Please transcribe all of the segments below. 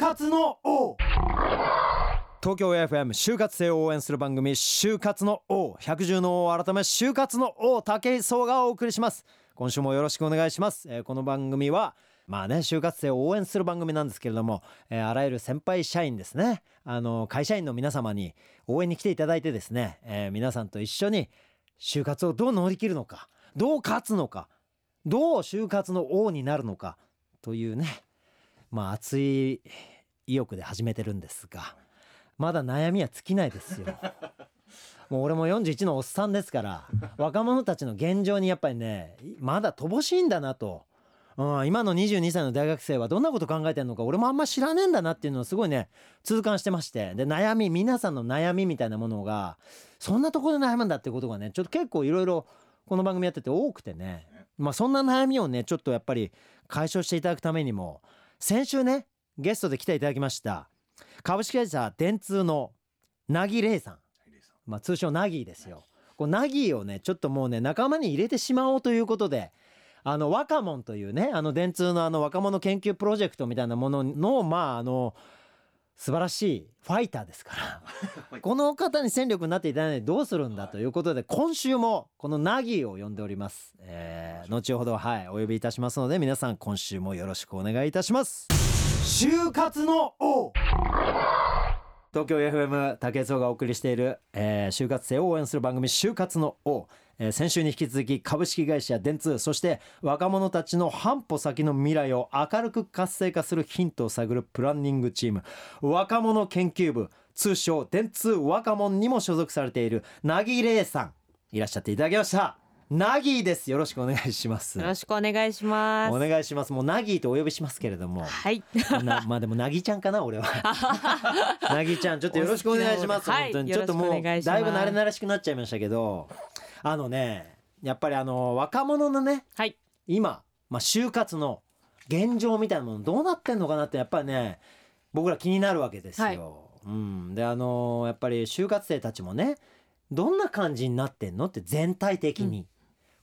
活の王。東京 FM 就活生を応援する番組就活の王。百獣の王改め就活の王武井壮がお送りします。今週もよろしくお願いします、えーこの番組はまあね就活生を応援する番組なんですけれども、えーあらゆる先輩社員ですね。あの会社員の皆様に応援に来ていただいてですね、えー皆さんと一緒に就活をどう乗り切るのかどう勝つのかどう就活の王になるのかというねまあ熱い意欲で始めてるんですがまだ悩みは尽きないですよ。もう俺も41のおっさんですから若者たちの現状にやっぱりねまだ乏しいんだなと、うん、今の22歳の大学生はどんなこと考えてるのか俺もあんま知らねえんだなっていうのをすごいね痛感してまして。で悩み皆さんの悩みみたいなものがそんなところで悩むんだっていうことがねちょっと結構いろいろこの番組やってて多くてね。まあそんな悩みをねちょっとやっぱり解消していただくためにも先週ねゲストで来ていただきました株式会社電通のなぎれいさん。まあ、通称ナギーですよ。こうナギーをねちょっともうね仲間に入れてしまおうということであの若者というねあの電通のあの若者研究プロジェクトみたいなもののまああの素晴らしいファイターですからこの方に戦力になっていただいてどうするんだということで今週もこのナギーを呼んでおります、えー後ほどはいお呼びいたしますので皆さん今週もよろしくお願いいたします就活の王。東京 FM 竹内がお送りしている、えー就活生を応援する番組就活の王、えー先週に引き続き株式会社電通そして若者たちの半歩先の未来を明るく活性化するヒントを探るプランニングチーム。若者研究部通称電通若者にも所属されているなぎれいさん。いらっしゃっていただきました。なぎです。よろしくお願いします。よろしくお願いします。お願いします。もうなぎとお呼びしますけれども。はい。なまあでもなぎちゃんかな俺は。なぎちゃんちょっとよろしくお願いします、はい。本当に。ちょっともうだいぶ慣れ慣れしくなっちゃいましたけど。あのねやっぱりあの若者のねはい。今、まあ、就活の現状みたいなものどうなってんのかなってやっぱりね僕ら気になるわけですよ。はい。うん、であのやっぱり就活生たちもねどんな感じになってんのって全体的に、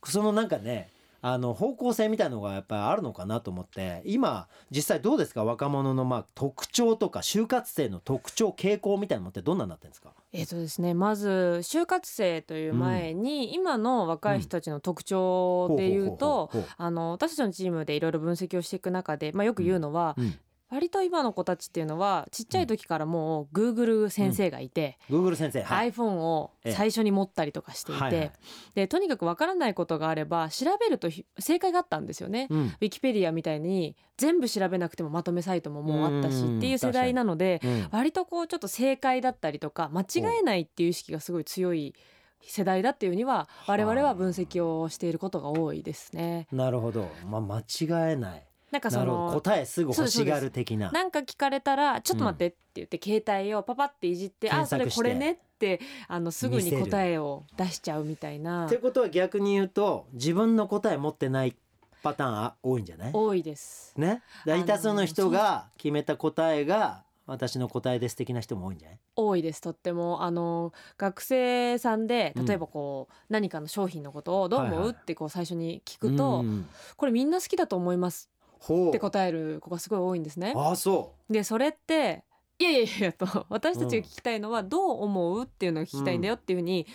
そのなんかねあの方向性みたいのがやっぱりあるのかなと思って今実際どうですか？若者のまあ特徴とか就活生の特徴傾向みたいなのってどんなになってるんですか？えっ、とですね、まず就活生という前に、今の若い人たちの特徴で言うと、私たちのチームでいろいろ分析をしていく中で、まあよく言うのは、ううん割と今の子たちっていうのはちっちゃい時からもう Google 先生がいて、Google 先生はい。iPhone をええ最初に持ったりとかしていて、はいはい。でとにかくわからないことがあれば調べるとひ正解があったんですよね。うん。ウィキペディアみたいに全部調べなくてもまとめサイトももうあったしうんっていう世代なのでうん。割とこうちょっと正解だったりとか間違えないっていう意識がすごい強い世代だっていうには我々は分析をしていることが多いですね。なるほど、まあ、間違えないなんかその答えすぐ欲しがる的な。なんか聞かれたら「ちょっと待って」って言って携帯をパパっていじって「あそれこれね」ってあのすぐに答えを出しちゃうみたいな。ってことは逆に言うと自分の答え持ってないパターンあ多いんじゃない？多いです。ね？大多数の人が決めた答えが私の答えです的な人も多いんじゃない？多いですとっても。あの学生さんでうん。例えばこう、何かの商品のことをどう思う、はいはいってこう最初に聞くと、うん。これみんな好きだと思いますって答える子がすごい多いんですね。ああそでそれっていやいやいやと私たちが聞きたいのはどう思うっていうのを聞きたいんだよっていうふうに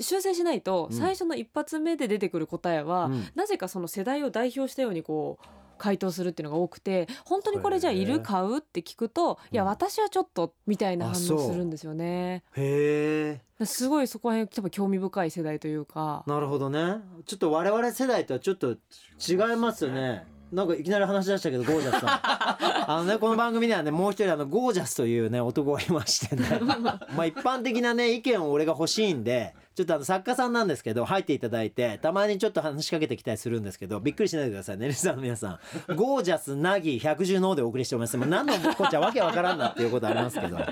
修正しないとうん。最初の一発目で出てくる答えは、うん。なぜかその世代を代表したようにこう回答するっていうのが多くて本当にこれじゃあいる買うって聞くといやうん。私はちょっとみたいな反応するんですよね。へえすごいそこら辺多分興味深い世代という。か。なるほどねちょっと我々世代とはちょっと違いますよねなんかいきなり話し出したけどゴージャスさん。あのねこの番組にはねもう一人あのゴージャスというね男がいましてね。まあ一般的なね意見を俺が欲しいんでちょっとあの作家さんなんですけど入っていただいてたまにちょっと話しかけてきたりするんですけどびっくりしないでくださいねリスナーの皆さん。ゴージャスナギ百獣の王でお送りしております。もう何のこっちゃわけわからんなっていうことありますけど。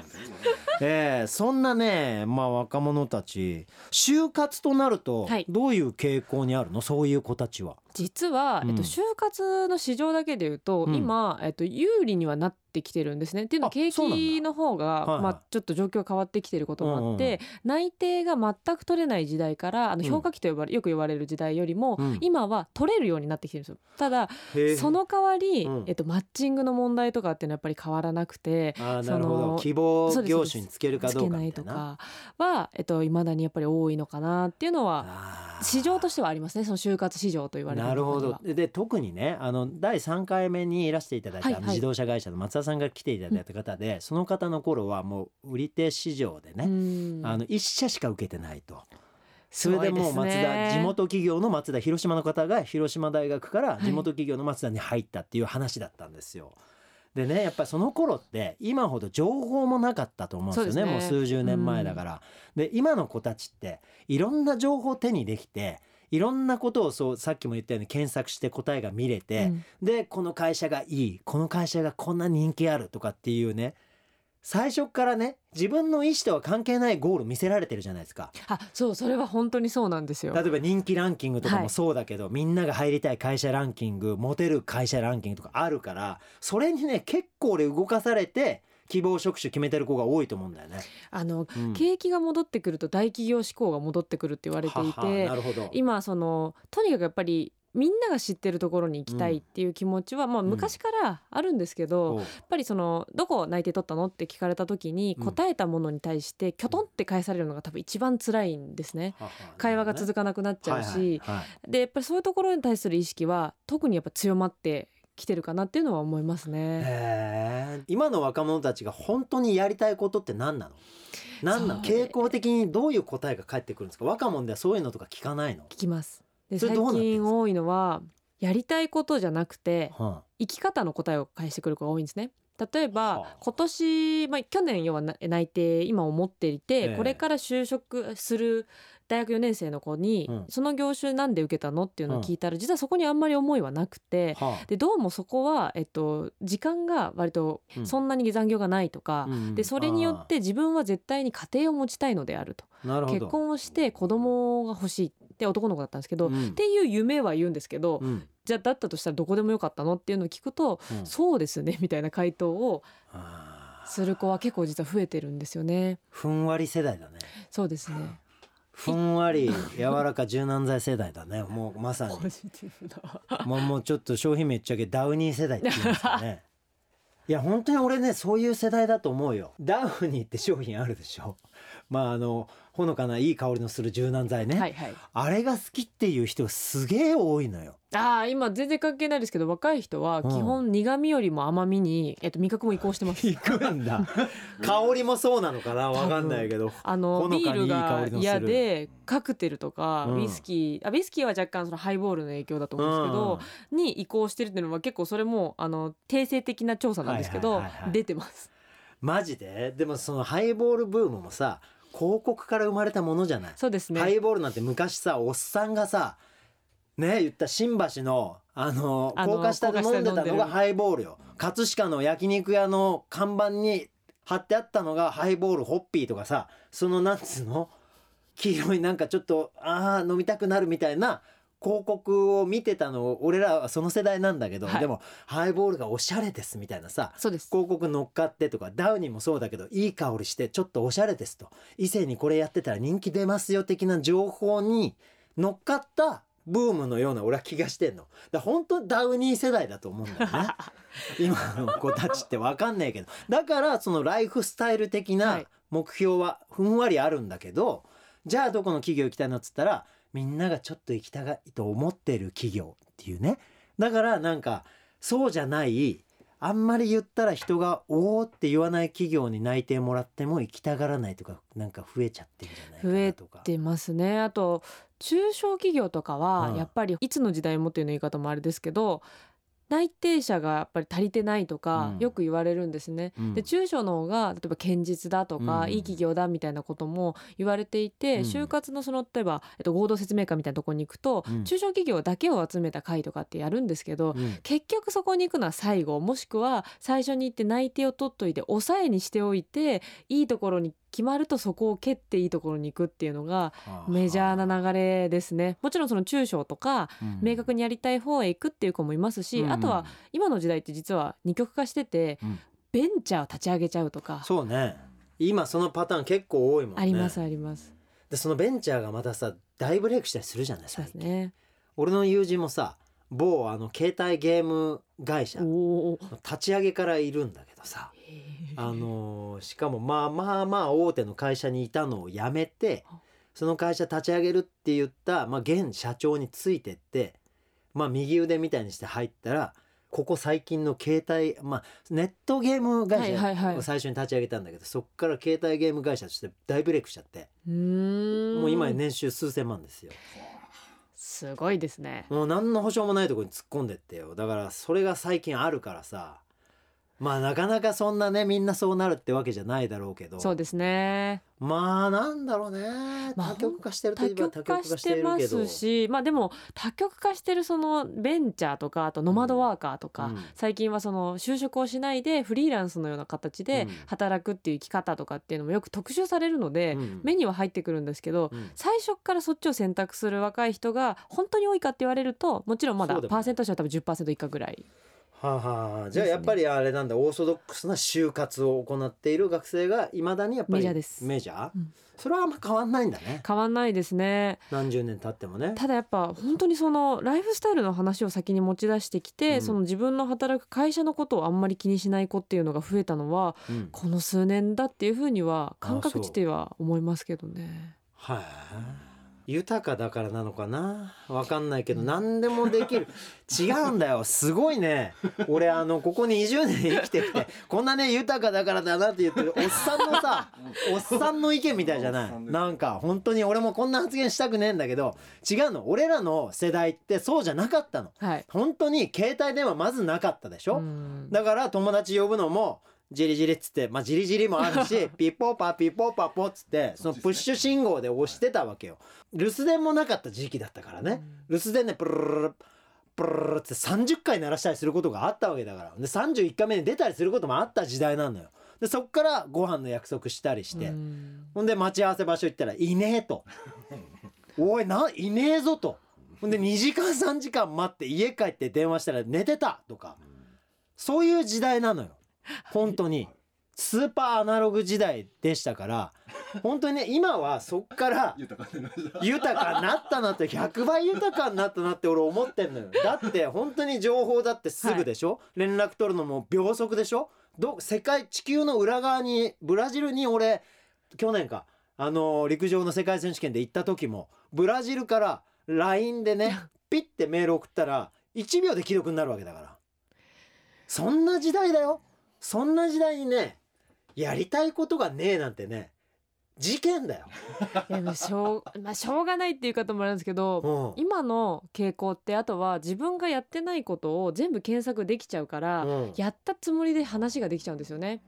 えーそんなねまあ若者たち就活となるとはい。どういう傾向にあるの？そういう子たちは。実は、うんえっと、就活の市場だけでいうと、うん。今、えっと、有利にはなっってきてるんですね。っていうのはあ景気の方が、はいはい。まあ、ちょっと状況が変わってきてることもあって、内定が全く取れない時代からあのうん。評価期と呼ばれ、よく言われる時代よりも、うん。今は取れるようになってきてるんですよ。ただその代わり、うん。えっと、マッチングの問題とかっていうのはやっぱり変わらなくて。その希望業種につけるかどうかとかは、えっと、未だにやっぱり多いのかなっていうのは市場としてはありますね。その就活市場と言われるなるほど。でで特にねあの第3回目にいらしていただいた、はいはい。自動車会社の松田さんが来ていただいた方で、その方の頃はもう売り手市場でね、うん。あの1社しか受けてないと。それでもう松田地元企業の松田広島の方が広島大学からはい。地元企業の松田に入ったっていう話だったんですよ。でねやっぱりその頃って今ほど情報もなかったと思うんですよね。ね。もう数十年前だから。で今の子たちっていろんな情報を手にできていろんなことをそうさっきも言ったように検索して答えが見れて、うん。でこの会社がいいこの会社がこんな人気あるとかっていうね最初からね自分の意思とは関係ないゴール見せられてるじゃないですか。あそうそれは本当にそうなんですよ。例えば人気ランキングとかもはい。そうだけど、みんなが入りたい会社ランキングモテる会社ランキングとかあるからそれにね結構俺動かされて希望職種決めてる子が多いと思うんだよね。あのうん。景気が戻ってくると大企業志向が戻ってくるって言われていははてなるほど。今そのとにかくやっぱりみんなが知ってるところに行きたいっていう気持ちは、まあ、うん。昔からあるんですけど、おう。やっぱりそのどこ内定取ったのって聞かれた時にうん答えたものに対してきょとんって返されるのが多分一番辛いんですね。はは会話が続かなくなっちゃうし、はいはいはい。でやっぱりそういうところに対する意識は特にやっぱ強まってきてるかなっていうのは思いますね。今の若者たちが本当にやりたいことって何なの？何なの？傾向的にどういう答えが返ってくるんですか？若者ではそういうのとか聞かないの、聞きます。で最近多いのはやりたいことじゃなくては生き方の答えを返してくる子が多いんですね。例えば、はあ。今年、まあ、去年要はな内定今を持っていて、ええ。これから就職する大学4年生の子に、うんその業種なんで受けたの？っていうのを聞いたら、実はそこにあんまり思いはなくてでどうもそこは、えっと、時間が割とうん。そんなに残業がないとか、うんでそれによって自分は絶対に家庭を持ちたいのであると。あーなるほど。結婚をして子供が欲しいって男の子だったんですけど、うん。っていう夢は言うんですけど、うん。じゃあだったとしたらどこでもよかったの？っていうのを聞くと、うん。そうですねみたいな回答をする子は結構実は増えてるんですよね。ふんわり世代だね。そうですね。ふんわり柔らか柔軟剤世代だね。もうまさに。もうもうちょっと商品名言っちゃうけどダウニー世代って言うんですかね。いや本当に俺ねそういう世代だと思うよ。ダウニーって商品あるでしょまああのほのかないい香りのする柔軟剤ね、はいはい。あれが好きっていう人がすげえ多いのよ。ああ今全然関係ないですけど若い人はうん。基本苦味よりも甘みに、えっと味覚も移行してます。行くんだ。香りもそうなのかな？わかんないけど。あのビールが嫌でカクテルとかうん。ウイスキー、あウイスキーは若干そのハイボールの影響だと思うんですけど、に移行してるっていうのは結構それもあの定性的な調査なんですけど、はいはいはいはい。出てます。マジで？でもそのハイボールブームもさ広告から生まれたものじゃない。そうですね。ハイボールなんて昔さおっさんがさね言った新橋のあの高架下で飲んでたのがハイボールよ。葛飾の焼肉屋の看板に貼ってあったのがハイボールホッピーとかさそのなんつうの？黄色いなんかちょっとあー飲みたくなるみたいな広告を見てたの俺らはその世代なんだけど、はい。でもハイボールがおしゃれですみたいなさそうです。広告乗っかってとかダウニーもそうだけどいい香りしてちょっとおしゃれですと。異性にこれやってたら人気出ますよ的な情報に乗っかったブームのような俺は気がしてんの。だ本当ダウニー世代だと思うんだよね。今の子たちって分かんないけど。だからそのライフスタイル的はない。目標はふんわりあるんだけど、じゃあどこの企業行きたいのっつったらみんながちょっと行きたいと思ってる企業っていうね。だからなんかそうじゃないあんまり言ったら人が「おお」って言わない企業に内定もらっても行きたがらないとかなんか増えちゃってるんじゃないか増えなとか。てますね。あと中小企業とかはうん。やっぱりいつの時代もっていうの言い方もあれですけど内定者がやっぱり足りてないとかうん。よく言われるんですね。うん。で中小の方が例えば堅実だとか、うん。いい企業だみたいなことも言われていて、うん。就活のその例えば、えっと、合同説明会みたいなところに行くと、うん。中小企業だけを集めた会とかってやるんですけど、うん。結局そこに行くのは最後もしくは最初に行って内定を取っといて抑えにしておいていいところに決まるとそこを蹴っていいところに行くっていうのがメジャーな流れですね。もちろんその中小とかうん。明確にやりたい方へ行くっていう子もいますし、うん。あとは今の時代って実は二極化しててうん。ベンチャーを立ち上げちゃうとか。そうね。今そのパターン結構多いもんね。ありますあります。でそのベンチャーがまたさ大ブレイクしたりするじゃないですね。俺の友人もさ某あの携帯ゲーム会社立ち上げからいるんだけどさあのーしかもまあまあまあ大手の会社にいたのを辞めてその会社立ち上げるって言った、まあ、現社長についてって、まあ、右腕みたいにして入ったらここ最近の携帯、まあ、ネットゲーム会社を最初に立ち上げたんだけど、そっから携帯ゲーム会社として大ブレイクしちゃって、もう今や年収数千万ですよ。すごいですね。もう何の保証もないところに突っ込んでってよ。だからそれが最近あるからさまあなかなかそんなねみんなそうなるってわけじゃないだろうけど。そうですね。まあなんだろうね。まあ多極化してると多いえば多極化ししててますしまあでも多極化してるそのベンチャーとかあとノマドワーカーとか、うん。最近はその就職をしないでフリーランスのような形でうん。働くっていう生き方とかっていうのもよく特集されるので、うん。目には入ってくるんですけど、うん。最初からそっちを選択する若い人が本当に多いかって言われるともちろんまだパーセントとしては多分10%以下ぐらいはあはあじゃあやっぱりあれなんだオーソドックスな就活を行っている学生がいまだにやっぱりメジャーですメジャー、うん。それはあんま変わんないんだね。変わんないですね。何十年経ってもね。ただやっぱ本当にそのライフスタイルの話を先に持ち出してきて、うん。その自分の働く会社のことをあんまり気にしない子っていうのが増えたのはうん。この数年だっていうふうには感覚値では思いますけどね。はい、豊かだからなのかな？わかんないけど何でもできる。違うんだよ。すごいね。俺あのここ20年生きてきてこんなね豊かだからだなって言ってるおっさんのさおっさんの意見みたいじゃない？なんか本当に俺もこんな発言したくねえんだけど違うの。俺らの世代ってそうじゃなかったの。はい。本当に携帯電話まずなかったでしょ、うん。だから友達呼ぶのもジリジリっつってまあジリジリもあるし ピッポーパーピッポーパーポっつってそのプッシュ信号で押してたわけよ。留守電もなかった時期だったからね。留守電でプルルルルプルルって30回鳴らしたりすることがあったわけだからで31回目に出たりすることもあった時代なのよでそっからご飯の約束したりして、うんほんで待ち合わせ場所行ったらいねえとおいないねえぞとほんで2時間3時間待って家帰って電話したら寝てたとかそういう時代なのよ 本当に。スーパーアナログ時代でしたから本当にね今はそっから豊かになったなって100倍豊かになったなって俺思ってんのよ。だって本当に情報だってすぐでしょ、連絡取るのも秒速でしょ？ど世界地球の裏側にブラジルに俺去年かあのー陸上の世界選手権で行った時もブラジルから LINE でねピッてメール送ったら1秒で既読になるわけだから。そんな時代だよそんな時代にねやりたいことがねえなんてね事件だよ、いやしょうまあしょうがないっていう方もあるんですけど、うん。今の傾向ってあとは自分がやってないことを全部検索できちゃうから、うん。やったつもりで話ができちゃうんですよね。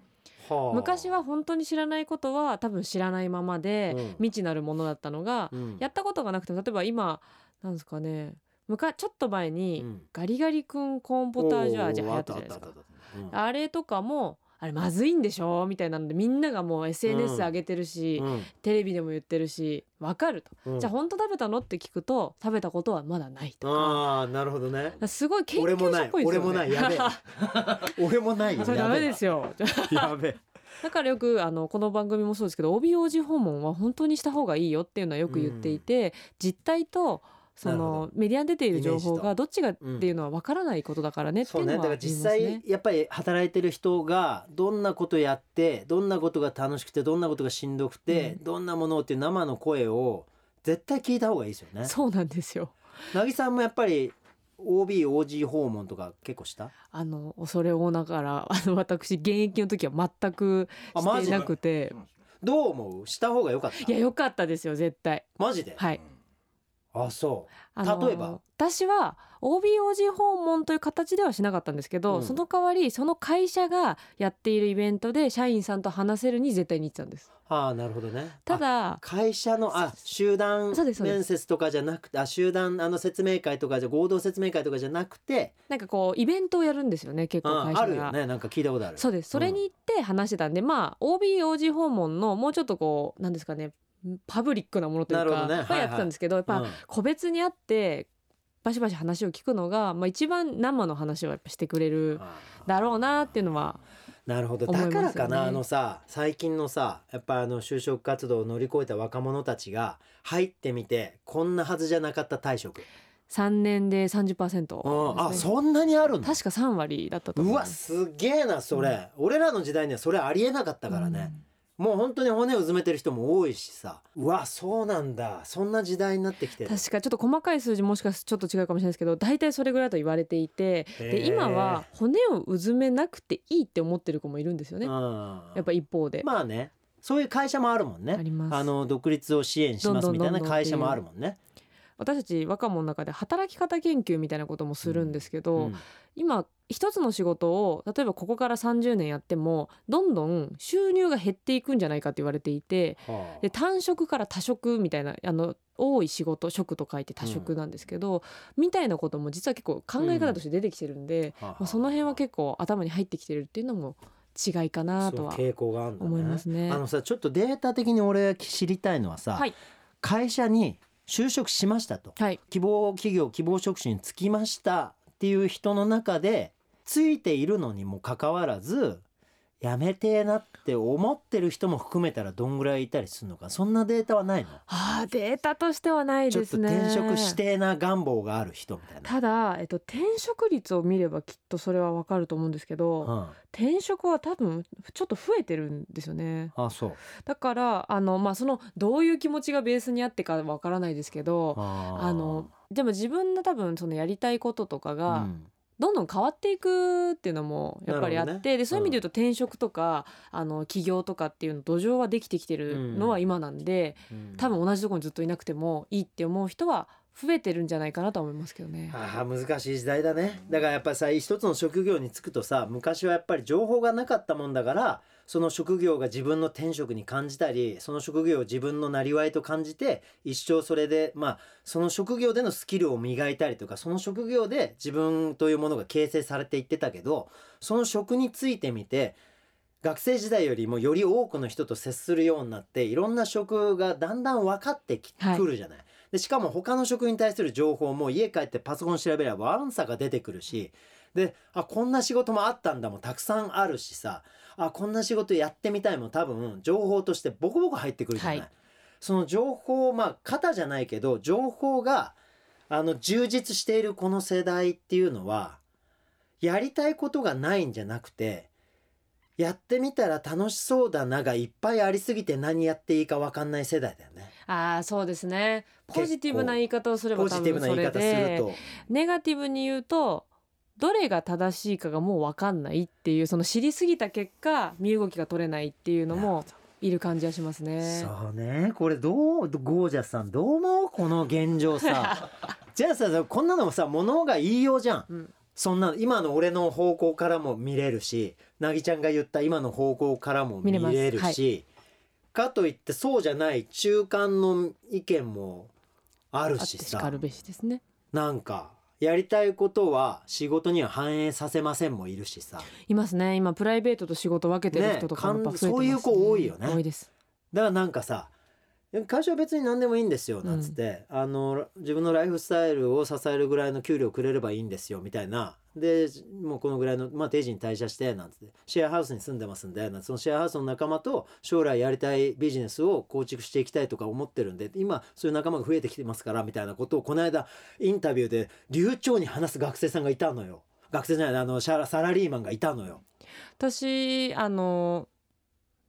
はあ。昔は本当に知らないことは多分知らないままでうん。未知なるものだったのが、うん。やったことがなくても例えば今なんですかね昔ちょっと前に、うん。ガリガリ君コーンポタージュ味流行ったじゃないですかおーあれとかもあれまずいんでしょ？みたいなのでみんながもう SNS うん。上げてるし、うん。テレビでも言ってるしわかると、うん。じゃあ本当食べたの？って聞くと食べたことはまだないとか。ああなるほどね。すごい研俺もない究者っぽいですよね。俺もない。やべえ。俺もない。よ それダメですよ やべえだからよくあのこの番組もそうですけど OBOG 訪問は本当にした方がいいよ。っていうのはよく言っていて、実態とそのメディアに出ている情報がどっちがっていうのは分からないことだからねってそね。だからいううのは言い実ますね。際やっぱり働いてる人がどんなことやってどんなことが楽しくてどんなことがしんどくて、うん。どんなものっていう生の声を絶対聞いた方がいいですよね。そうなんですよ。なぎさんもやっぱり OBOG 訪問とか結構した？あの恐れ多ながらあの私現役の時は全くしていなくて。どう思う？した方が良かった？いや良かったですよ絶対。マジで、はいあそあの例えば？私は OBOG 訪問という形ではしなかったんですけど、うん。その代わりその会社がやっているイベントで社員さんと話せるに絶対に行ってたんです。うああなるほどね。たあだ会社のあ集団面接とかじゃなくてあ集団あの説明会とかじゃ合同説明会とかじゃなくてなんかこうイベントをやるんですよね結構あある会社が。よね。なんか聞いたことある。そうです。それに行って話してたんで、まあ OBOG 訪問のもうちょっとこうなんですかねパブリックなものというかね。はやってたんですけど、やっぱうん。個別に会ってバシバシ話を聞くのが、まあ、一番生の話をやっぱしてくれるあだろうなっていうのはなるほど。だからかなあのさ最近のさやっぱあの就職活動を乗り越えた若者たちが入ってみてこんなはずじゃなかった退職、3年で30%うん、あですね。そんなにある確か3割だったと思ういます。わすげえなそれ、俺らの時代にはそれありえなかったからね、もう本当に骨をうずめてる人も多いしさ。うわそうなんだ。そんな時代になってきてる。確かちょっと細かい数字もしかすちょっと違うかもしれないですけど大体それぐらいだと言われていてで今は骨をうずめなくていいって思ってる子もいるんですよね。うん。やっぱ一方で、まあね。そういう会社もあるもんね。あります。あの独立を支援しますみたいな会社もあるもんね私たち若者の中で働き方研究みたいなこともするんですけど、うん。今一つの仕事を例えばここから30年やってもどんどん収入が減っていくんじゃないかって言われていてはあ。で単職から多職みたいなあの多い仕事職と書いて多職なんですけど、みたいなことも実は結構考え方として出てきてるんで、はあはあ。まあ、その辺は結構頭に入ってきてるっていうのも違いかなとは傾向があるんだね。思いますね。あのさちょっとデータ的に俺知りたいのはさ、はい。会社に就職しましたと。はい。希望企業希望職種に就きましたっていう人の中でついているのにもかかわらずやめてえなって思ってる人も含めたらどんぐらいいたりするのか？そんなデータはないの？あーデータとしてはないちょっとですね転職してえな願望がある人みたいな。ただ、えっと、転職率を見ればきっとそれはわかると思うんですけど、うん、転職は多分ちょっと増えてるんですよね。あそう。だからあの、まあ、そのどういう気持ちがベースにあってかわからないですけどあのでも自分の多分そのやりたいこととかうがんどんどん変わっていくっていうのもやっぱりあって、ね。でそういう意味で言うと転職とか、あの起業とかっていうの土壌はできてきてるのは今なんで、うん。多分同じところにずっといなくてもいいって思う人は増えてるんじゃないかなとは思いますけどね。ああ難しい時代だね。だからやっぱりさ一つの職業に就くとさ昔はやっぱり情報がなかったもんだからその職業が自分の転職に感じたりその職業を自分のなりわいと感じて一生それでまあその職業でのスキルを磨いたりとかその職業で自分というものが形成されていってたけどその職についてみて学生時代よりもより多くの人と接するようになっていろんな職がだんだん分かってきはいくるじゃない。でしかも他の職に対する情報も家帰ってパソコン調べればワンサが出てくるしであこんな仕事もあったんだもたくさんあるしさあこんな仕事やってみたいも多分情報としてボコボコ入ってくるじゃない。はいその情報まあ型じゃないけど情報があの充実しているこの世代っていうのはやりたいことがないんじゃなくてやってみたら楽しそうだながいっぱいありすぎて何やっていいか分かんない世代だよね。ああそうですねポジティブな言い方をすれば多ポジティブな言い方するでと。ネガティブに言うとどれが正しいかがもう分かんないっていうその知りすぎた結果身動きが取れないっていうのもいる感じはしますね。そうね。これどうゴージャスさんどう思う？この現状さ。じゃあさこんなのもさ物が言いようじゃん、うん。そんな今の俺の方向からも見れるしなぎちゃんが言った今の方向からも見見れるしかといってそうじゃない中間の意見もあるしさ。しかるべしですね。なんかやりたいことは仕事には反映させませんもいるしさ。いますね。今プライベートと仕事分けてる人とかねそういう子多いよね。多いです。だからなんかさ会社は別に何でもいいんですよなんつって、あの自分のライフスタイルを支えるぐらいの給料くれればいいんですよみたいなでもうこのぐらいの、まあ、定時に退社してなんつってシェアハウスに住んでますんでなんそのシェアハウスの仲間と将来やりたいビジネスを構築していきたいとか思ってるんで今そういう仲間が増えてきてますからみたいなことをこの間インタビューで流暢に話す学生さんがいたのよ学生じゃないあのシャラサラリーマンがいたのよ。私あの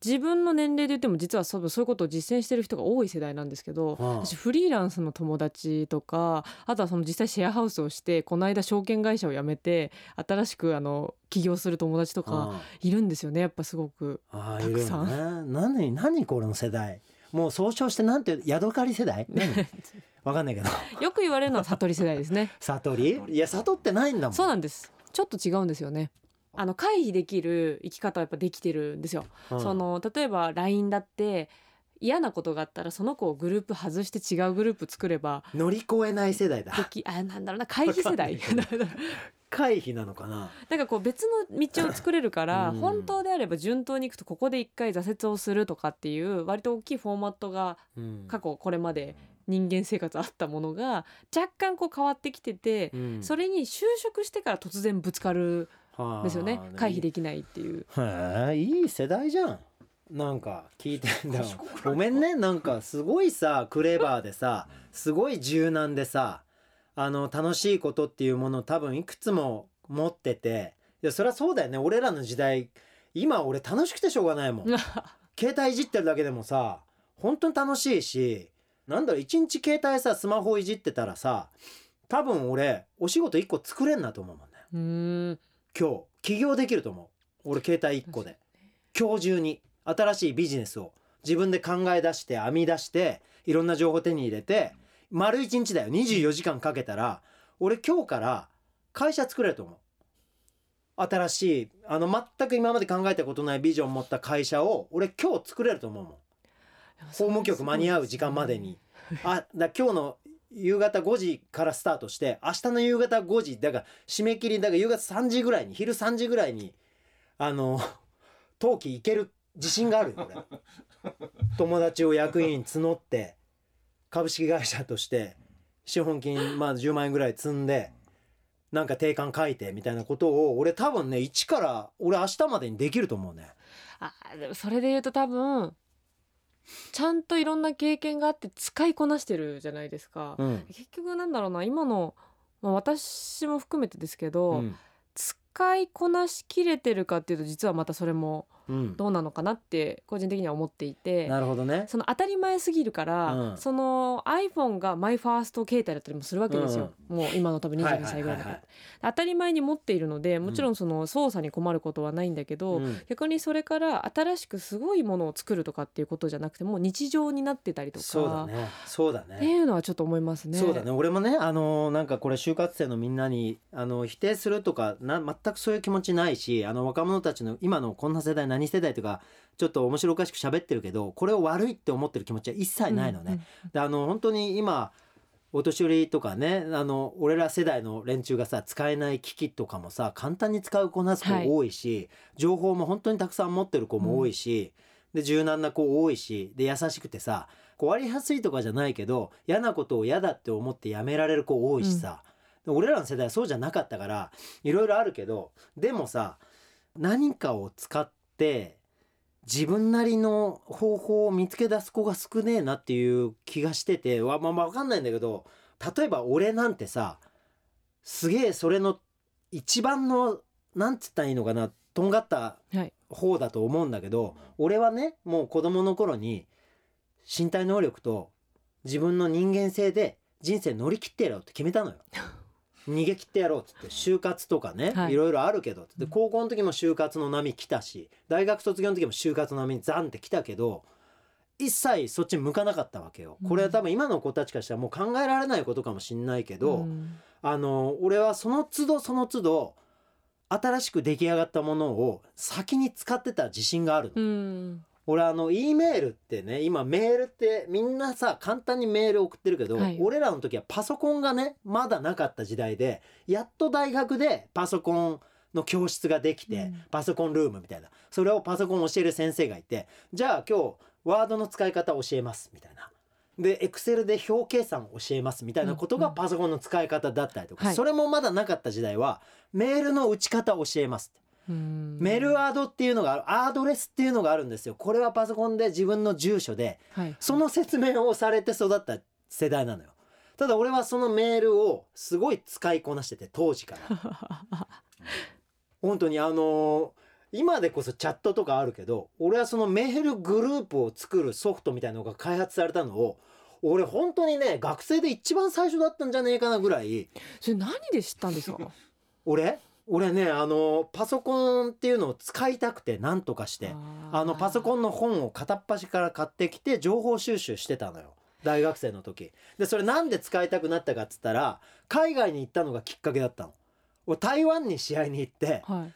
自分の年齢で言っても実はそうそういうことを実践してる人が多い世代なんですけど、うん私フリーランスの友達とかあとはその実際シェアハウスをしてこの間証券会社を辞めて新しくあの起業する友達とかうんいるんですよねやっぱすごく。たくさね。何何これの世代。もう総称してなんてヤドカリ世代？何？わかんないけど。よく言われるのは悟り世代ですね。悟り？いや悟ってないんだもん。そうなんですちょっと違うんですよね。あの回避できる生き方はやっぱできてるんですよ。うん。その例えば LINE だって嫌なことがあったらその子をグループ外して違うグループ作れば乗り越えない世代だ。あなんだろうな回避世代。回避なのかな？なんかこう別の道を作れるから、うん。本当であれば順当にいくとここで一回挫折をするとかっていう割と大きいフォーマットがうん。過去これまで人間生活あったものが若干こう変わってきてて、うん。それに就職してから突然ぶつかるですよね。回避できないっていう。いい世代じゃん。なんか聞いてんだよ。ごめんねなんかすごいさクレバーでさすごい柔軟でさあの楽しいことっていうものを多分いくつも持ってていやそりゃそうだよね。俺らの時代今俺楽しくてしょうがないもん。携帯いじってるだけでもさ本当に楽しいしなんだろう一日携帯さスマホいじってたらさ多分俺お仕事1個作れんなと思うもんね。うん今日起業できると思う。俺携帯1個で。今日中に新しいビジネスを自分で考え出して編み出していろんな情報手に入れて丸1日だよ。24時間かけたら俺今日から会社作れると思う。新しいあの全く今まで考えたことないビジョンを持った会社を俺今日作れると思うもん。法務局間に合う時間までに。あだ今日の夕方5時からスタートして明日の夕方5時だから締め切りだから夕方3時ぐらいに昼3時ぐらいにあの登記行ける自信があるよ俺 友達を役員募って株式会社として資本金まあ10万円ぐらい積んでなんか定款書いてみたいなことを俺多分ね一から俺明日までにできると思うね。あでもそれで言うと多分ちゃんといろんな経験があって使いこなしてるじゃないですか、うん、結局なんだろうな今の、まあ、私も含めてですけど、うん。使いこなしきれてるかっていうと実はまたそれもうん、どうなのかなって個人的には思っていてなるほどね。その当たり前すぎるから、うん。その iPhone がマイファースト携帯だったりもするわけですよ、もう今の多分22歳ぐらいだから、当たり前に持っているのでもちろんその操作に困ることはないんだけど、うん。逆にそれから新しくすごいものを作るとかっていうことじゃなくてもう日常になってたりとかそうだね。そうだってねいうのはちょっと思いますね。そうだね。俺もねあのなんかこれ就活生のみんなにあの否定するとかな全くそういう気持ちないしあの若者たちの今のこんな世代何世代とかちょっと面白おかしく喋ってるけどこれを悪いって思ってる気持ちは一切ないのね。うんうんであの本当に今お年寄りとかねあの俺ら世代の連中がさ使えない機器とかもさ簡単に使う子なすはい。子多いし、情報も本当にたくさん持ってる子も多いし、で柔軟な子多いしで優しくてさこう割りやすいとかじゃないけど嫌なことを嫌だって思ってやめられる子多いしさ、で俺らの世代はそうじゃなかったからいろいろあるけどでもさ何かを使って自分なりの方法を見つけ出す子が少ねえなっていう気がしててわまあまあ分かんないんだけど例えば俺なんてさすげえそれの一番のなんつったらいいのかなとんがったはい方だと思うんだけど俺はねもう子供の頃に身体能力と自分の人間性で人生乗り切ってやろうって決めたのよ。逃げ切ってやろうっつって就活とかね、はい。い、ろいろあるけどで高校の時も就活の波来たし大学卒業の時も就活の波ザンって来たけど一切そっちに向かなかったわけよ。これは多分今の子たちからしたらもう考えられないことかもしんないけど、うん。あの俺はその都度その都度新しく出来上がったものを先に使ってた自信があるの。うん俺あの E メールってね今メールってみんなさ簡単にメール送ってるけど、はい。俺らの時はパソコンがねまだなかった時代でやっと大学でパソコンの教室ができて、うん。パソコンルームみたいな。それをパソコン教える先生がいてじゃあ今日ワードの使い方教えますみたいな。でエクセルで表計算教えますみたいなことがパソコンの使い方だったりとか、はい。それもまだなかった時代はメールの打ち方教えますってうん。メルアドっていうのがあるアドレスっていうのがあるんですよ。これはパソコンで自分の住所ではい。その説明をされて育った世代なのよ。ただ俺はそのメールをすごい使いこなしてて当時から。本当にあのー今でこそチャットとかあるけど俺はそのメールグループを作るソフトみたいなのが開発されたのを俺本当にね学生で一番最初だったんじゃねえかなぐらい。それ何で知ったんですか？俺？俺ねあのパソコンっていうのを使いたくて何とかして。あのパソコンの本を片っ端から買ってきて情報収集してたのよ。大学生の時。でそれなんで使いたくなったかっつったら海外に行ったのがきっかけだったの。俺台湾に試合に行ってはい。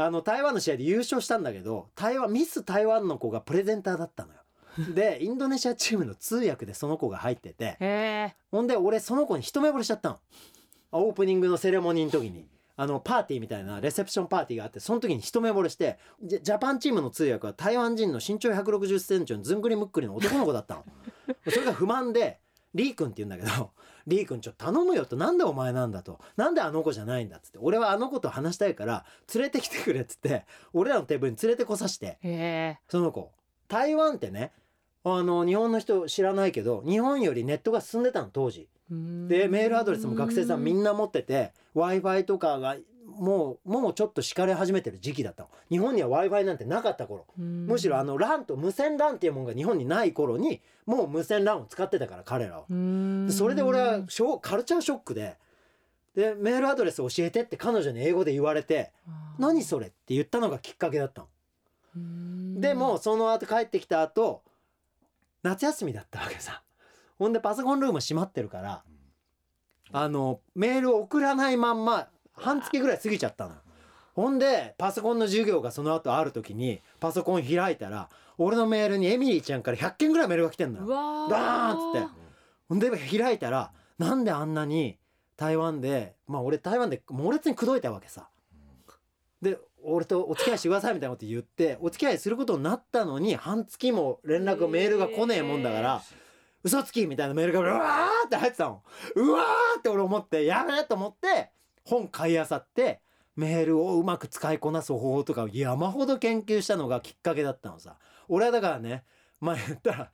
あの台湾の試合で優勝したんだけど台湾ミス台湾の子がプレゼンターだったのよ。でインドネシアチームの通訳でその子が入ってて。ほんで俺その子に一目惚れしちゃったの。オープニングのセレモニーの時にあのパーティーみたいなレセプションパーティーがあってその時に一目惚れしてジャパンチームの通訳は台湾人の身長1 6 0ンチのずんぐりむっくりの男の子だったの。それが不満でリー君って言うんだけど「リー君ちょっと頼むよ」と「なんでお前なんだ」と「なんであの子じゃないんだ」っつって「俺はあの子と話したいから連れてきてくれ」っつって俺らのテーブルに連れてこさしてその子。台湾ってねあの日本の人知らないけど日本よりネットが進んでたの当時でメールアドレスも学生さんみんな持ってて w i f i とかがもうもうちょっと敷かれ始めてる時期だったの。日本には w i f i なんてなかった頃。むしろあの LAN と無線 LAN っていうものが日本にない頃にもう無線 LAN を使ってたから彼らは。でそれで俺はショカルチャーショックででメールアドレス教えてって彼女に英語で言われて「何それ?」って言ったのがきっかけだったの。でもその後帰ってきた後夏休みだったわけさほんでパソコンルーム閉まってるからあのメールを送らないまんま半月ぐらい過ぎちゃったのほんでパソコンの授業がその後ある時にパソコン開いたら俺のメールにエミリーちゃんから100件ぐらいメールが来てんのよ。うわバーンっつって。ほんで開いたらなんであんなに台湾でまあ俺台湾で猛烈に口説いたわけさ。で俺とお付き合いしてくださいみたいなこと言ってお付き合いすることになったのに半月も連絡メールが来ねえもんだから嘘つきみたいなメールがうわーって入ってたの。うわーって俺思ってやべえと思って本買いあさってメールをうまく使いこなす方法とかを山ほど研究したのがきっかけだったのさ。俺はだからねまあ言ったら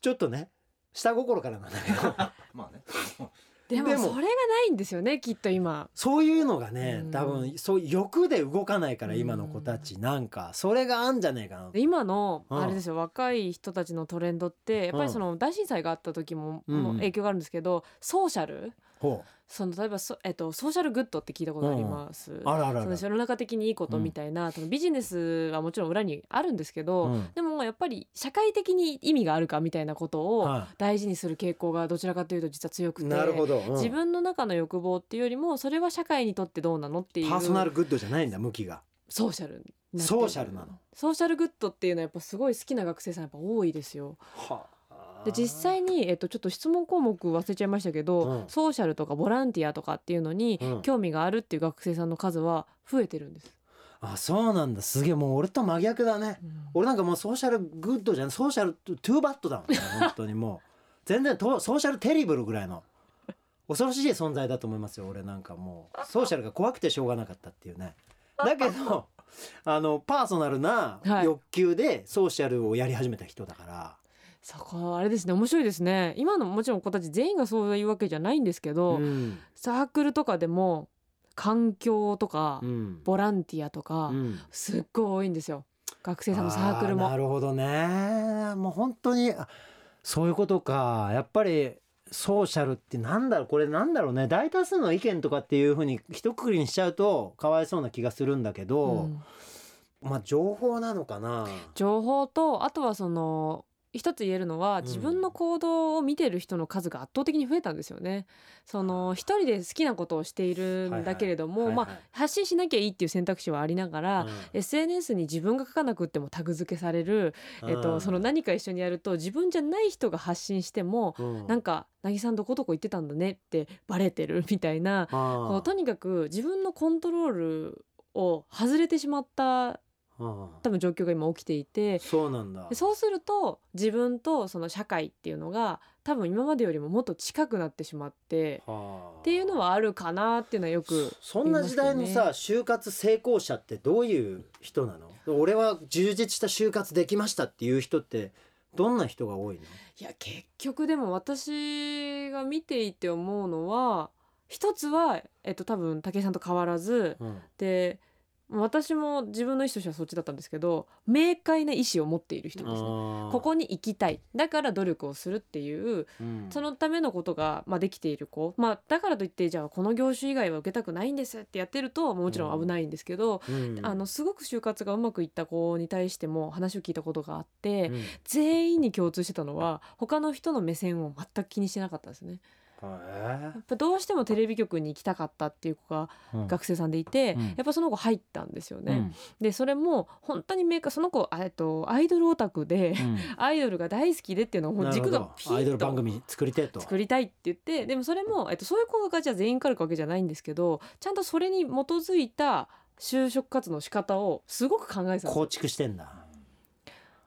ちょっとね下心からなんだけど。まあね。でもそれがないんですよねきっと今。そういうのがねうん。多分そう欲で動かないから今の子たち。なんかそれがあんじゃねえかなで今のうん。あれですよ若い人たちのトレンドってやっぱりその大震災があった時もうんも影響があるんですけどソーシャルほその例えばそ、えっと、ソーシャルグッドって聞いたことあります、うあるあその世の中的にいいことみたいな、そのビジネスはもちろん裏にあるんですけど、うん。でもやっぱり社会的に意味があるかみたいなことをは大事にする傾向がどちらかというと実は強くいてなるほど、うん。自分の中の欲望っていうよりもそれは社会にとってどうなのっていうパーソナル good じゃないんだ向きが。 social social なの。 social good っていうのはやっぱすごい好きな学生さんやっぱ多いですよ。はあで実際に、えっと、ちょっと質問項目忘れちゃいましたけど、うん。 social とかボランティアとかっていうのにうん。興味があるっていう学生さんの数は増えてるんです。あそうなんだ。すげえ。もう俺と真逆だね。俺なんかもう social good じゃん social too bad だもんね本当にもう。全然と social terrible ぐらいの恐ろしい存在だと思いますよ俺なんかもう。ソーシャルが怖くてしょうがなかったっていうね。だけど あのパーソナルなはい。欲求でソーシャルをやり始めた人だから、そこあれですね面白いですね。今のもちろん子たち全員がそういうわけじゃないんですけど、うん。サークルとかでも環境とか、うん。ボランティアとか、うん。すっごい多いんですよ。学生さんのサークルあなも。るほどね。もう本当にあそういうことか。やっぱりソーシャルってなんだろうこれなんだろうね。大多数の意見とかっていうふうに一括りにしちゃうとかわいそうな気がするんだけど、うん。まあ情報なのかな。情報とあとはその一つ言えるのはん。自分の行動を見てる人の数が圧倒的に増えたんですよね。その一人で好きなことをしているんだけれども、はいはいはい。まあ発信しなきゃいいっていう選択肢はありながら、うん。SNS に自分が書かなくってもタグ付けされる、えっと、その何か一緒にやると自分じゃない人が発信しても、うん。なんか「なぎさんどこどこ行ってたんだね」ってバレてるみたいな。あこうとにかく自分のコントロールを外れてしまったあ多分状況が今起きていてそうなんだ。でそうすると自分とその社会っていうのが多分今までよりももっと近くなってしまってはあ。っていうのはあるかなっていうのはよくそんな時代のさ就活成功者ってどういう人なの？俺は充実した就活できましたっていう人ってどんな人が多いの？いや結局でも私が見ていて思うのは一つは、えっと、多分武井さんと変わらずうん。で私も自分の意思としてはそっちだったんですけど明快な意思を持っている人ですね。ここに行きたい。だから努力をするっていううん。そのためのことが、まあ、できている子、まあ、だからといってじゃあこの業種以外は受けたくないんですってやってるともちろん危ないんですけど、うん。あのすごく就活がうまくいった子に対しても話を聞いたことがあって、うん。全員に共通してたのは他の人の目線を全く気にしてなかったんですね。へやっぱどうしてもテレビ局に行きたかったっていう子が学生さんでいて、うん。やっぱその子入ったんですよね。うん。でそれも本当にメーカーその子あえっとアイドルオタクで、うん。アイドルが大好きでっていうのをもう軸がピンアイドル番と組作りてえと。作りたいって言ってでもそれも、えっと、そういう子がじゃあ全員からかわけじゃないんですけどちゃんとそれに基づいた就職活動の仕方をすごく考えてたんですよ。構築してんだ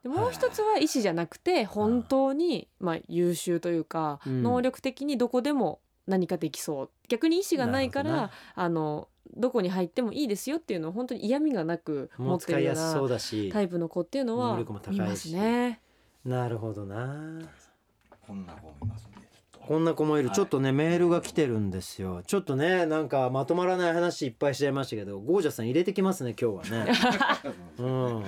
でもう一つは意思じゃなくて本当にまあ優秀というか、うん。能力的にどこでも何かできそう。逆に意思がないからあのどこに入ってもいいですよっていうのを本当に嫌味がなく持もうってるよう使いやすそなうだしタイプの子っていうのは能力も高いし。見ますね。なるほどな。こんな子もいますんでちょっと。こんな子もいる、はい。ちょっとねメールが来てるんですよ。ちょっとねなんかまとまらない話いっぱいしちゃいましたけどゴージャスさん入れてきますね今日はね。うん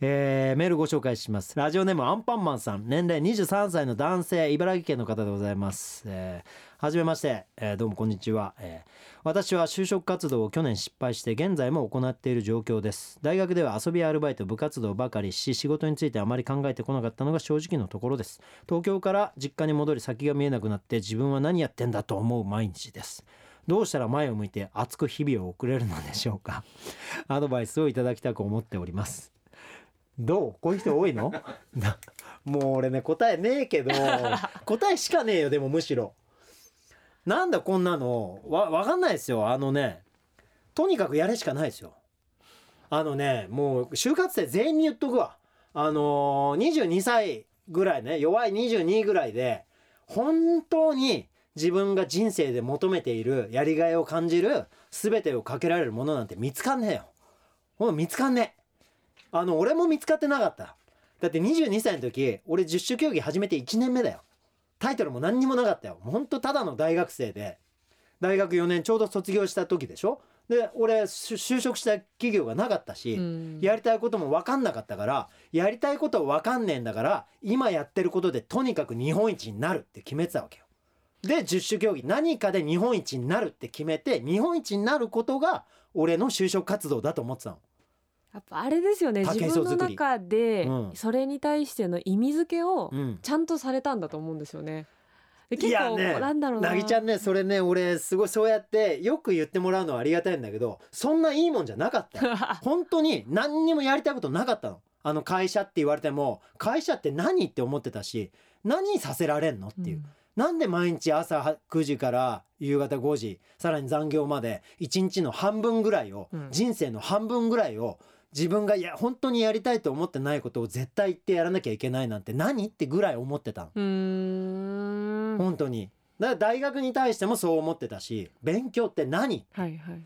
えーメールご紹介します。ラジオネームアンパンマンさん。年齢23歳の男性茨城県の方でございます、えーはじめまして、えーどうもこんにちは、えー私は就職活動を去年失敗して現在も行っている状況です。大学では遊びやアルバイト部活動ばかりし仕事についてあまり考えてこなかったのが正直のところです。東京から実家に戻り先が見えなくなって自分は何やってんだと思う毎日です。どうしたら前を向いて熱く日々を送れるのでしょうか。アドバイスをいただきたく思っております。どう？こういう人多いの？なもう俺ね答えねえけど 答えしかねえよでもむしろ。なんだこんなの？わわかんないですよ。あのねとにかくやれしかないですよ。あのねもう就活生全員に言っとくわ。あのー、22歳ぐらいね弱い22ぐらいで本当に自分が人生で求めているやりがいを感じる全てをかけられるものなんて見つかんねえよ。見つかんねえあの俺も見つかってなかった。だって22歳の時俺十種競技始めて1年目だよ。タイトルも何にもなかったよ。ほんとただの大学生で。大学4年ちょうど卒業した時でしょ？で俺就就職した企業がなかったし、うん。やりたいことも分かんなかったからやりたいこと分かんねえんだから今やってることでとにかく日本一になるって決めてたわけよ。で十種競技何かで日本一になるって決めて日本一になることが俺の就職活動だと思ってたの。やっぱあれですよね。竹自分の中でうん。それに対しての意味付けをうん。ちゃんとされたんだと思うんですよね。でい結構やねなんだろうな。なぎちゃんねそれね俺すごいそうやってよく言ってもらうのはありがたいんだけどそんないいもんじゃなかったよ。本当に何にもやりたいことなかったの。あの会社って言われても会社って何って思ってたし何させられんのっていう、うん。なんで毎日朝9時から夕方5時さらに残業まで1日の半分ぐらいを、うん。人生の半分ぐらいを自分がいや本当にやりたいと思ってないことを絶対言ってやらなきゃいけないなんて何ってぐらい思ってたの。本当に。だから大学に対してもそう思ってたし勉強って何？はいはい。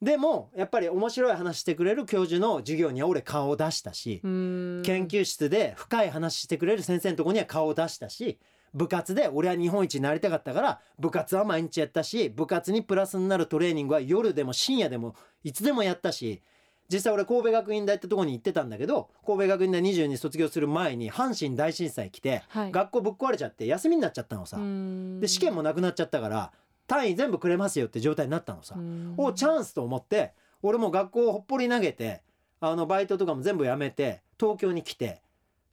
でもやっぱり面白い話してくれる教授の授業には俺顔を出したし研究室で深い話してくれる先生のとこには顔を出したし部活で俺は日本一になりたかったから部活は毎日やったし部活にプラスになるトレーニングは夜でも深夜でもいつでもやったし実際俺神戸学院大ってとこに行ってたんだけど神戸学院大22卒業する前に阪神大震災来て、はい。学校ぶっ壊れちゃって休みになっちゃったのさ、で試験もなくなっちゃったから単位全部くれますよって状態になったのさ、うーん。おチャンスと思って俺も学校をほっぽり投げてあのバイトとかも全部やめて東京に来て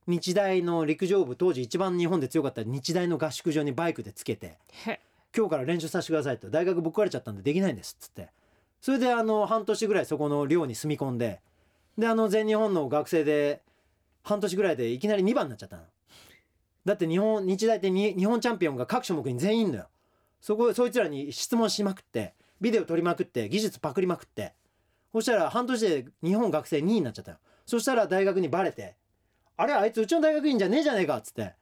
日大の陸上部当時一番日本で強かった日大の合宿場にバイクでつけてへ。今日から練習させてくださいと大学ぶっ壊れちゃったんでできないんですっつってそれであの半年ぐらいそこの寮に住み込んでであの全日本の学生で半年ぐらいでいきなり2番になっちゃったの。だって日本日大って日本チャンピオンが各種目に全員いんのよ。そこそいつらに質問しまくってビデオ撮りまくって技術パクりまくって。そしたら半年で日本学生2位になっちゃったよそしたら大学にバレてあれあいつうちの大学院じゃねえじゃねえかっつって。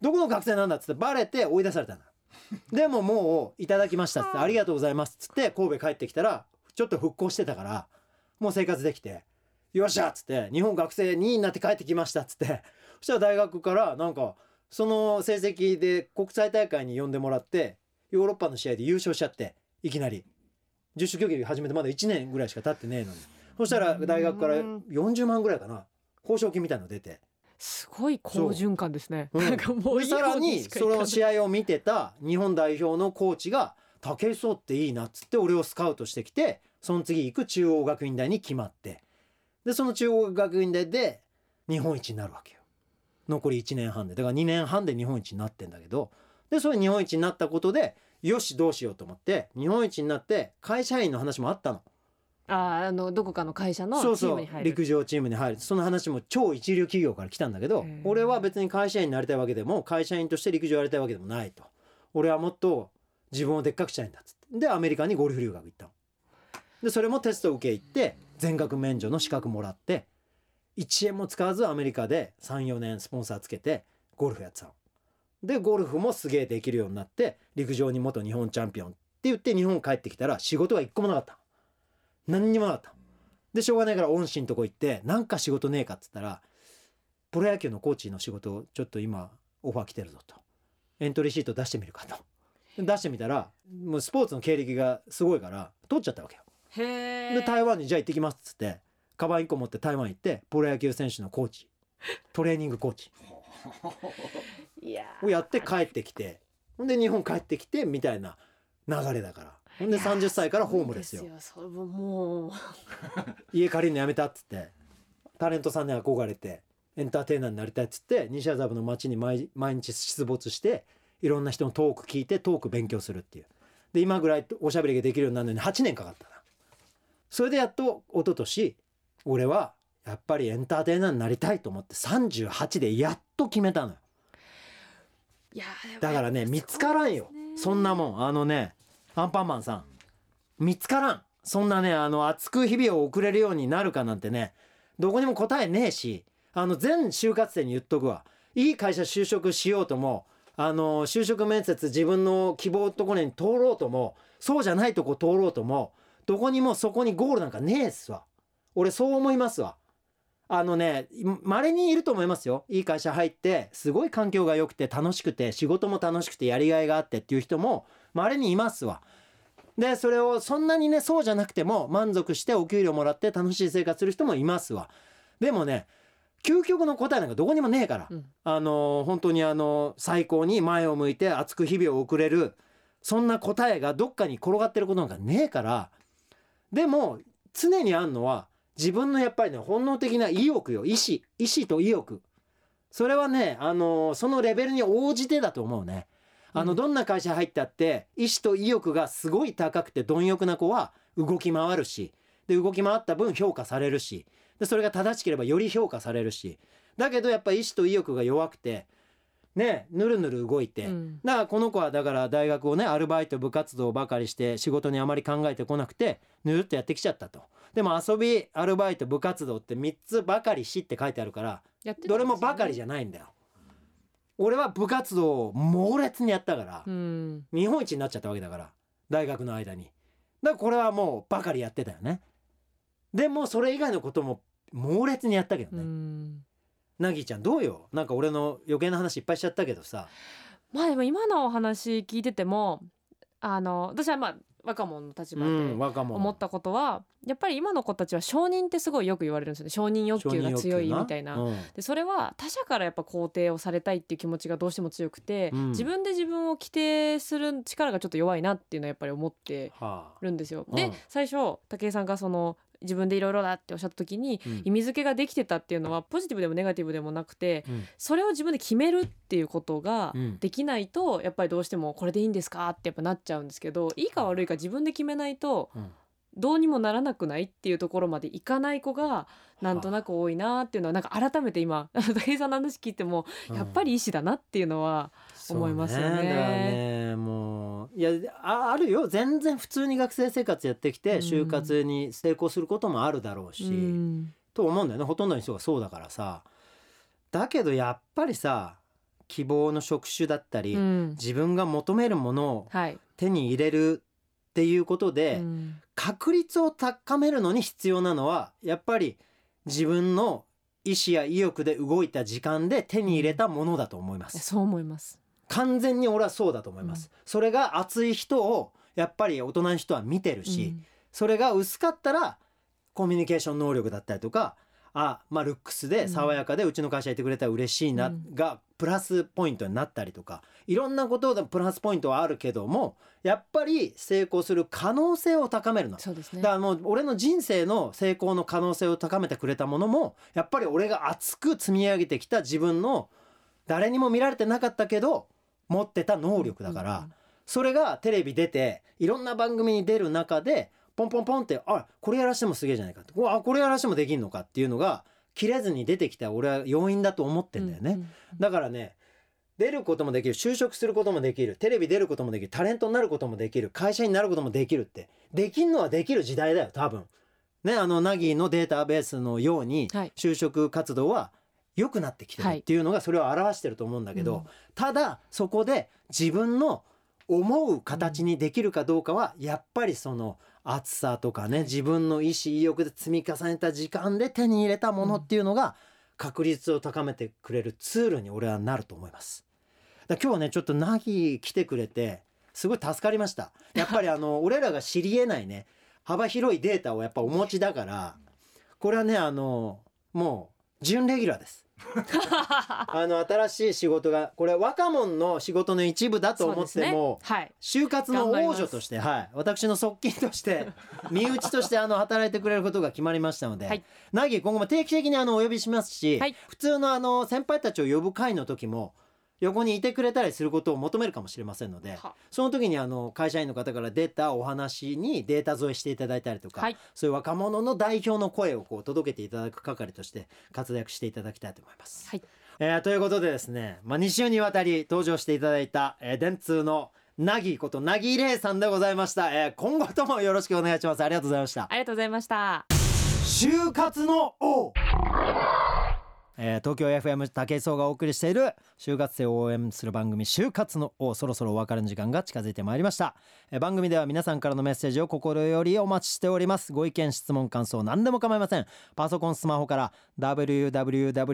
どこの学生なんだっつってバレて追い出されたの。でももういただきましたっつってありがとうございますっつって神戸帰ってきたらちょっと復興してたからもう生活できてよっしゃっつって日本学生2位になって帰ってきましたっつって そしたら大学からなんかその成績で国際大会に呼んでもらってヨーロッパの試合で優勝しちゃっていきなり。十種競技始めてまだ1年ぐらいしか経ってねえのに。そしたら大学から40万ぐらいかな。報奨金みたいの出てすごい好循環ですね。うん。なんかもういい。でさら方にその試合を見てた日本代表のコーチが武井壮っていいなっつって俺をスカウトしてきてその次行く中央学院大に決まって。でその中央学院大で日本一になるわけよ。残り1年半で。だから2年半で日本一になってんだけど。でそれ日本一になったことでよしどうしようと思って日本一になって会社員の話もあったのあーあのどこかの会社のチーそう。そうムに入る。陸上チームに入る。その話も超一流企業から来たんだけど俺は別に会社員になりたいわけでも会社員として陸上やりたいわけでもないと。俺はもっと自分をでっかくしたいんだっつって。でアメリカにゴルフ留学行ったの。でそれもテスト受け行って全額免除の資格もらって1円も使わずアメリカで34年スポンサーつけてゴルフやってたの。でゴルフもすげえできるようになって陸上に元日本チャンピオンって言って日本帰ってきたら仕事が一個もなかった何にもなかった。でしょうがないから恩師のとこ行ってなんか仕事ねえかっつったらプロ野球のコーチの仕事をちょっと今オファー来てるぞと。エントリーシート出してみるかと。出してみたらもうスポーツの経歴がすごいから取っちゃったわけよ。で台湾にじゃあ行ってきますっつってカバン1個持って台湾行ってプロ野球選手のコーチ。トレーニングコーチ。いやをやって帰ってきてで日本帰ってきてみたいな流れだからほんで30歳からホームレスよ。それももう。家借りるのやめたっつって。タレントさんに憧れてエンターテイナーになりたいっつって西麻布の街に毎毎日出没していろんな人のトーク聞いてトーク勉強するっていう。で今ぐらいおしゃべりができるようになるのに8年かかったな。それでやっと一昨年俺はやっぱりエンターテイナーになりたいと思って38でやっと決めたのよ。だからね。見つからんよ。そんなもん。あのねアンパンマンさん。見つからん。そんなねあの熱く日々を送れるようになるかなんてね。どこにも答えねえしあの全就活生に言っとくわ。いい会社就職しようともあの就職面接自分の希望ところに通ろうともそうじゃないとこ通ろうともどこにもそこにゴールなんかねえっすわ。俺そう思いますわ。あのね稀にいると思いますよ。いい会社入ってすごい環境が良くて楽しくて仕事も楽しくてやりがいがあってっていう人も稀にいますわ。でそれをそんなにねそうじゃなくても満足してお給料もらって楽しい生活する人もいますわ。でもね究極の答えなんかどこにもねえから、うん。あの本当にあの最高に前を向いて熱く日々を送れるそんな答えがどっかに転がってることなんかねえから。でも常にあんのは自分のやっぱりね本能的な意欲よ。意志意志と意欲。それはねあのそのレベルに応じてだと思うねあのうんどんな会社入ったって意志と意欲がすごい高くて貪欲な子は動き回るしで動き回った分評価されるしでそれが正しければより評価されるしだけどやっぱ意志と意欲が弱くてねぬるぬる動いて、うん。だからこの子はだから大学をねアルバイト部活動ばかりして仕事にあまり考えてこなくてぬるっとやってきちゃったと。でも遊びアルバイト部活動って3つばかりしって書いてあるからどれもばかりじゃないんだよ俺は部活動を猛烈にやったから、うん。日本一になっちゃったわけだから大学の間に。だからこれはもうばかりやってたよね。でもそれ以外のことも猛烈にやったけどうね、ん。なぎちゃんどうよ？なんか俺の余計な話いっぱいしちゃったけどさ。まあでも今のお話聞いててもあの私はまあ若者の立場で思ったことはやっぱり今の子たちは承認ってすごいよく言われるんですよね。承認欲求が強いみたいな。うん。でそれは他者からやっぱ肯定をされたいっていう気持ちがどうしても強くて、うん。自分で自分を規定する力がちょっと弱いなっていうのはやっぱり思ってはあ。るんですよ。うん。で最初武井さんがその自分でいろいろだっておっしゃった時にうん。意味付けができてたっていうのはポジティブでもネガティブでもなくてうん。それを自分で決めるっていうことがうん。できないとやっぱりどうしてもこれでいいんですかってやっぱなっちゃうんですけどいいか悪いか自分で決めないとうん。どうにもならなくないっていうところまでいかない子がなんとなく多いなっていうのはなんか改めて今 武井さんの話聞いてもやっぱり意思だなっていうのは思いますよね。そうだからねもういやああるよ。全然普通に学生生活やってきてうん。就活に成功することもあるだろうし、うん。と思うんだよね。ほとんどの人がそうだからさ。だけどやっぱりさ希望の職種だったり、うん。自分が求めるものをはい、手に入れるっていうことで、うん。確率を高めるのに必要なのはやっぱり自分の意思や意欲で動いた時間で手に入れたものだと思います。そう思います。完全に俺はそうだと思います。それが熱い人をやっぱり大人の人は見てるし、うん。それが薄かったらコミュニケーション能力だったりとかあまあルックスで爽やかでうちの会社いてくれたら嬉しいな、うん。がプラスポイントになったりとかいろんなことでプラスポイントはあるけどもやっぱり成功する可能性を高めるの。そうですね。だからもう俺の人生の成功の可能性を高めてくれたものもやっぱり俺が熱く積み上げてきた自分の誰にも見られてなかったけど持ってた能力だから、うんそれがテレビ出ていろんな番組に出る中でポンポンポンってあこれやらしてもすげえじゃないかってこれやらしてもできんのかっていうのが切れずに出てきた俺は要因だと思ってんだよね。だからね出ることもできる就職することもできるテレビ出ることもできるタレントになることもできる会社になることもできるってできんのはできる時代だよ多分。ねあのナギのデータベースのようにはい。就職活動は良くなってきてるっていうのがそれを表してると思うんだけど、うんただそこで自分の思う形にできるかどうかはやっぱりその熱さとかね自分の意思意欲で積み重ねた時間で手に入れたものっていうのが確率を高めてくれるツールに俺はなると思います。だ今日はねちょっとナギ来てくれてすごい助かりました。やっぱりあの 俺らが知り得ないね幅広いデータをやっぱお持ちだからこれはねあのもう準レギュラーです。あの新しい仕事がこれ若者の仕事の一部だと思っても、はい。就活の王女として、はい、私の側近として 身内としてあの働いてくれることが決まりましたので、はい。ナギ今後も定期的にあのお呼びしますし、はい。普通のあの先輩たちを呼ぶ会の時も横にいてくれたりすることを求めるかもしれませんのでは。その時にあの会社員の方から出たお話にデータ添えしていただいたりとか、はい。そういう若者の代表の声をこう届けていただく係として活躍していただきたいと思います。はい。えーということでですね、まあ、2週にわたり登場していただいた、えー電通のなぎことなぎれいさんでございました、えー今後ともよろしくお願いします。ありがとうございました。ありがとうございました。就活の王えー東京 FM 武井壮がお送りしている就活生を応援する番組就活の王そろそろお別れの時間が近づいてまいりました、えー番組では皆さんからのメッセージを心よりお待ちしております。ご意見質問感想何でも構いません。パソコンスマホから www.tfm.co.jp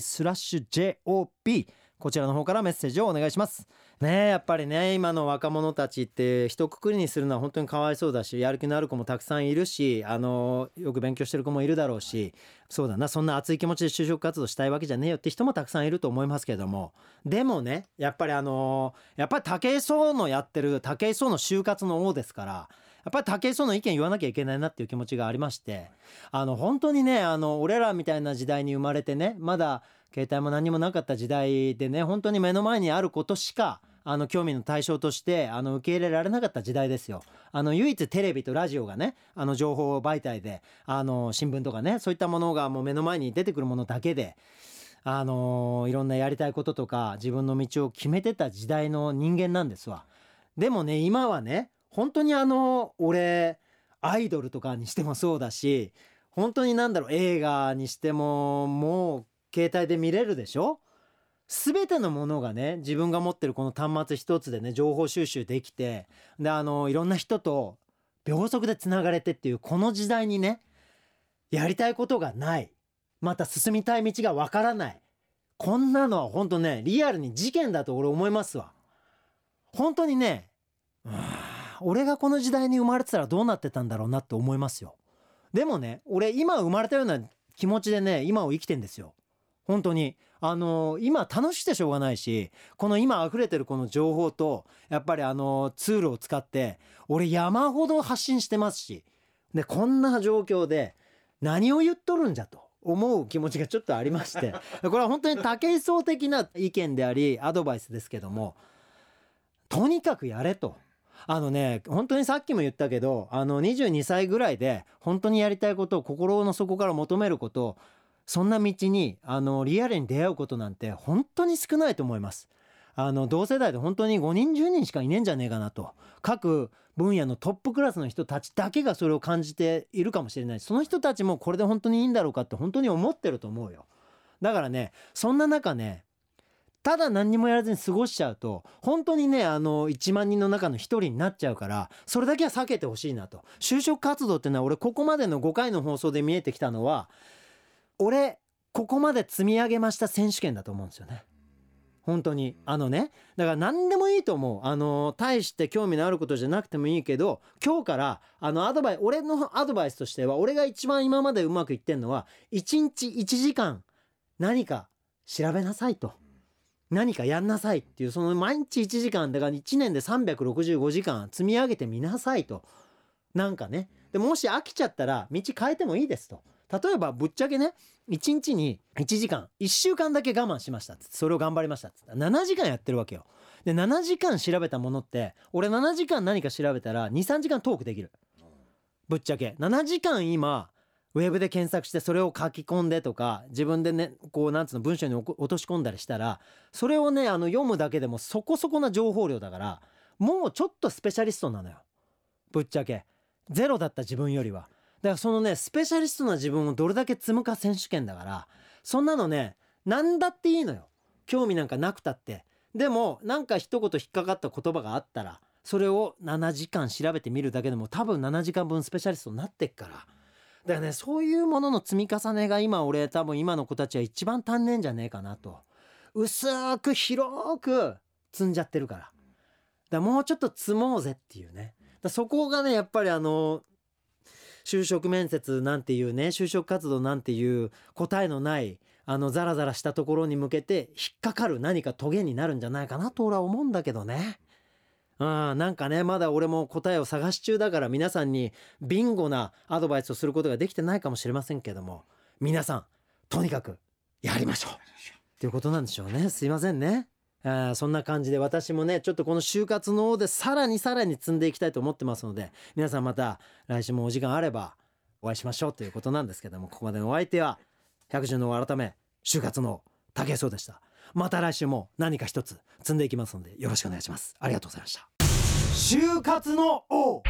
スラッシュ JOP こちらの方からメッセージをお願いします。ねやっぱりね今の若者たちって一括りにするのは本当にかわいそうだしやる気のある子もたくさんいるしあのよく勉強してる子もいるだろうしそうだなそんな熱い気持ちで就職活動したいわけじゃねえよって人もたくさんいると思いますけども。でもねやっぱりあのやっぱり武井壮のやってる武井壮の就活の王ですからやっぱり武井壮の意見言わなきゃいけないなっていう気持ちがありましてあの本当にねあの俺らみたいな時代に生まれてねまだ携帯も何もなかった時代でね本当に目の前にあることしかあの興味の対象としてあの受け入れられなかった時代ですよ。あの唯一テレビとラジオがねあの情報媒体であの新聞とかねそういったものがもう目の前に出てくるものだけで。あのいろんなやりたいこととか自分の道を決めてた時代の人間なんですわ。でもね今はね本当にあの俺アイドルとかにしてもそうだし本当になんだろう映画にしてももう携帯で見れるでしょ？全てのものがね自分が持ってるこの端末一つでね情報収集できてであのいろんな人と秒速でつながれてっていうこの時代にねやりたいことがない。また進みたい道がわからない。こんなのは本当ねリアルに事件だと俺思いますわ。本当にね俺がこの時代に生まれてたらどうなってたんだろうなって思いますよ。でもね俺今生まれたような気持ちでね今を生きてんですよ。本当にあの今楽しくてしょうがないしこの今溢れてるこの情報とやっぱりあのツールを使って俺山ほど発信してますしでこんな状況で何を言っとるんじゃと思う気持ちがちょっとありまして これは本当に武井壮的な意見でありアドバイスですけどもとにかくやれと。あのね本当にさっきも言ったけどあの22歳ぐらいで本当にやりたいことを心の底から求めることそんな道にあのリアルに出会うことなんて本当に少ないと思います。あの同世代で本当に5人10人しかいねえんじゃねえかなと。各分野のトップクラスの人たちだけがそれを感じているかもしれないその人たちもこれで本当にいいんだろうかって本当に思ってると思うよ。だからねそんな中ねただ何にもやらずに過ごしちゃうと本当にねあの1万人の中の一人になっちゃうからそれだけは避けてほしいなと。就職活動ってのは俺ここまでの5回の放送で見えてきたのは俺ここまで積み上げました選手権だと思うんですよね。本当に。あのねだから何でもいいと思う。あの大して興味のあることじゃなくてもいいけど今日からあのアドバイ俺のアドバイスとしては俺が一番今までうまくいってんのは1日1時間何か調べなさいと。何かやんなさいっていうその毎日1時間だから1年で365時間積み上げてみなさいと。なんかね。でもし飽きちゃったら道変えてもいいですと。例えばぶっちゃけね1日に1時間1週間だけ我慢しましたっつっそれを頑張りましたっつって7時間やってるわけよ。で7時間調べたものって俺7時間何か調べたら23時間トークできる。ぶっちゃけ。7時間今ウェブで検索してそれを書き込んでとか自分でねこうなんつうの文章に落とし込んだりしたらそれをねあの読むだけでもそこそこな情報量だからもうちょっとスペシャリストなのよ。ぶっちゃけ。ゼロだった自分よりは。からそのねスペシャリストな自分をどれだけ積むか選手権だからそんなのね何だっていいのよ。興味なんかなくたって。でもなんか一言引っかかった言葉があったらそれを7時間調べてみるだけでも多分7時間分スペシャリストになってっから。だからねそういうものの積み重ねが今俺多分今の子たちは一番足んねえんじゃねえかなと。薄く広く積んじゃってるから。だからもうちょっと積もうぜっていうね。だそこがねやっぱりあの就職面接なんていうね就職活動なんていう答えのないあのザラザラしたところに向けて引っかかる何かトゲになるんじゃないかなと俺は思うんだけどね。うん、なんかねまだ俺も答えを探し中だから皆さんにビンゴなアドバイスをすることができてないかもしれませんけども皆さんとにかくやりましょうっていうことなんでしょうねすいませんね。あそんな感じで私もねちょっとこの就活の方でさらにさらに積んでいきたいと思ってますので皆さんまた来週もお時間あればお会いしましょうということなんですけどもここまでのお相手は百獣の改め就活の竹そうでした。また来週も何か一つ積んでいきますのでよろしくお願いします。ありがとうございました。就活の王。